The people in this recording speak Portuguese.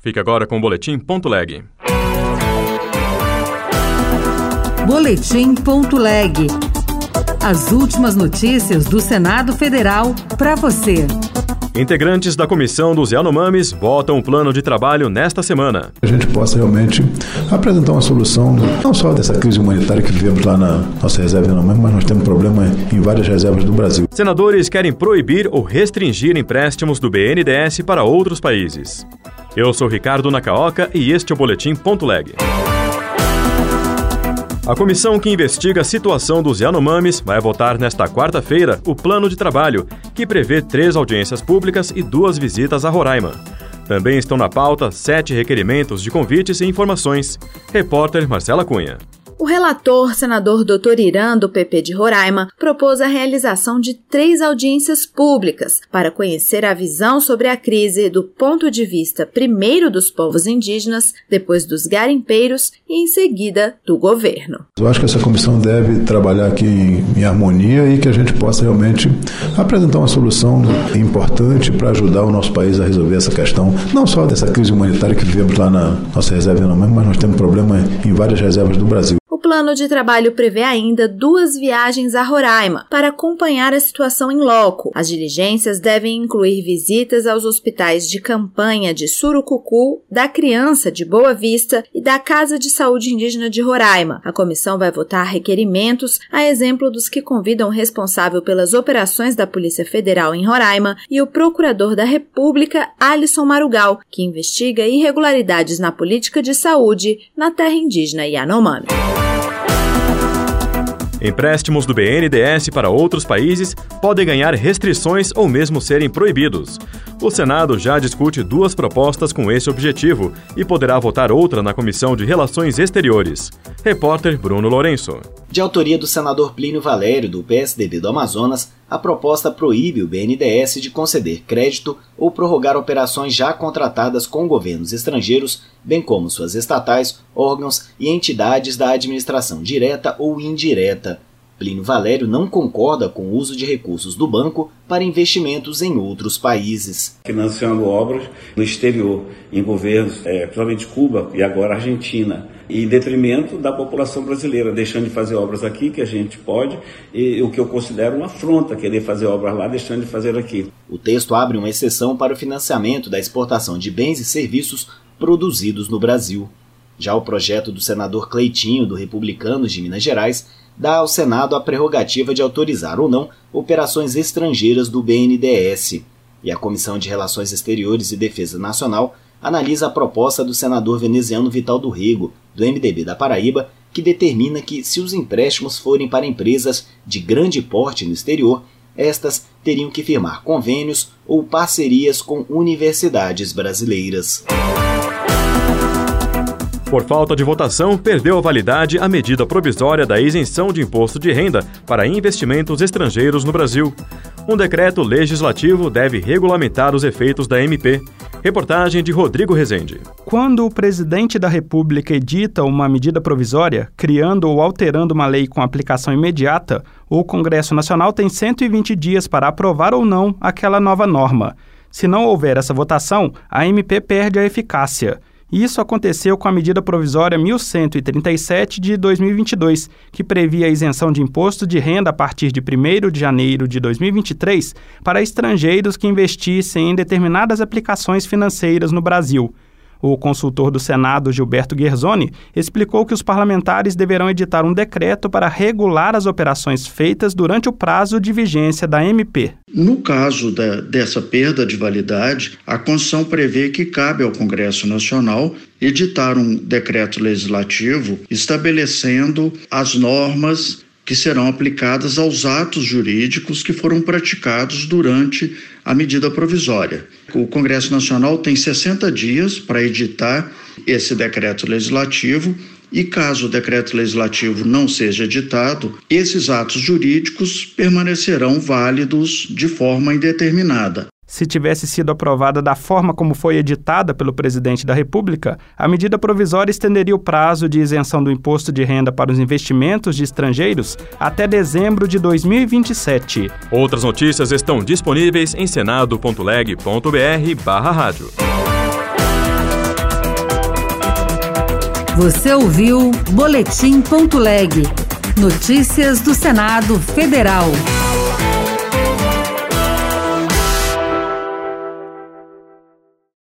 Fique agora com o Boletim Ponto Leg. Boletim Ponto Leg. As últimas notícias do Senado Federal para você. Integrantes da comissão dos Yanomamis votam o plano de trabalho nesta semana. A gente possa realmente apresentar uma solução, não só dessa crise humanitária que vivemos lá na nossa reserva Yanomami, mas nós temos problema em várias reservas do Brasil. Senadores querem proibir ou restringir empréstimos do BNDES para outros países. Eu sou Ricardo Nacaoca e este é o Boletim Ponto Leg. A comissão que investiga a situação dos Yanomamis vai votar nesta quarta-feira o plano de trabalho, que prevê três audiências públicas e duas visitas a Roraima. Também estão na pauta sete requerimentos de convites e informações. Repórter Marcela Cunha. O relator, senador Dr. Irã, do PP de Roraima, propôs a realização de três audiências públicas para conhecer a visão sobre a crise do ponto de vista primeiro dos povos indígenas, depois dos garimpeiros e, em seguida, do governo. Eu acho que essa comissão deve trabalhar aqui em, em harmonia e que a gente possa realmente apresentar uma solução importante para ajudar o nosso país a resolver essa questão, não só dessa crise humanitária que vivemos lá na nossa reserva, mas nós temos problema em várias reservas do Brasil. Plano de trabalho prevê ainda duas viagens a Roraima para acompanhar a situação em loco. As diligências devem incluir visitas aos hospitais de campanha de Surucucu, da Criança de Boa Vista e da Casa de Saúde Indígena de Roraima. A comissão vai votar requerimentos, a exemplo dos que convidam o responsável pelas operações da Polícia Federal em Roraima e o procurador da República, Alisson Marugal, que investiga irregularidades na política de saúde na terra indígena Yanomami. Empréstimos do BNDES para outros países podem ganhar restrições ou mesmo serem proibidos. O Senado já discute duas propostas com esse objetivo e poderá votar outra na Comissão de Relações Exteriores. Repórter Bruno Lourenço. De autoria do senador Plínio Valério, do PSDB do Amazonas, a proposta proíbe o BNDES de conceder crédito ou prorrogar operações já contratadas com governos estrangeiros, bem como suas estatais, órgãos e entidades da administração direta ou indireta. Plínio Valério não concorda com o uso de recursos do banco para investimentos em outros países. Financiando obras no exterior, em governos, é, principalmente Cuba e agora Argentina, em detrimento da população brasileira, deixando de fazer obras aqui, que a gente pode, e o que eu considero uma afronta, querer fazer obras lá, deixando de fazer aqui. O texto abre uma exceção para o financiamento da exportação de bens e serviços produzidos no Brasil. Já o projeto do senador Cleitinho, do Republicanos de Minas Gerais, dá ao Senado a prerrogativa de autorizar ou não operações estrangeiras do BNDES. E a Comissão de Relações Exteriores e Defesa Nacional analisa a proposta do senador veneziano Vital do Rego, do MDB da Paraíba, que determina que, se os empréstimos forem para empresas de grande porte no exterior, estas teriam que firmar convênios ou parcerias com universidades brasileiras. Por falta de votação, perdeu a validade a medida provisória da isenção de imposto de renda para investimentos estrangeiros no Brasil. Um decreto legislativo deve regulamentar os efeitos da MP. Reportagem de Rodrigo Rezende. Quando o presidente da República edita uma medida provisória, criando ou alterando uma lei com aplicação imediata, o Congresso Nacional tem 120 dias para aprovar ou não aquela nova norma. Se não houver essa votação, a MP perde a eficácia. Isso aconteceu com a medida provisória 1137 de 2022, que previa a isenção de imposto de renda a partir de 1 de janeiro de 2023 para estrangeiros que investissem em determinadas aplicações financeiras no Brasil. O consultor do Senado, Gilberto Guerzoni, explicou que os parlamentares deverão editar um decreto para regular as operações feitas durante o prazo de vigência da MP. No caso da, dessa perda de validade, a Constituição prevê que cabe ao Congresso Nacional editar um decreto legislativo estabelecendo as normas que serão aplicadas aos atos jurídicos que foram praticados durante a medida provisória. O Congresso Nacional tem 60 dias para editar esse decreto legislativo e caso o decreto legislativo não seja editado, esses atos jurídicos permanecerão válidos de forma indeterminada. Se tivesse sido aprovada da forma como foi editada pelo presidente da República, a medida provisória estenderia o prazo de isenção do imposto de renda para os investimentos de estrangeiros até dezembro de 2027. Outras notícias estão disponíveis em senado.leg.br/rádio. Você ouviu Boletim.leg. Notícias do Senado Federal.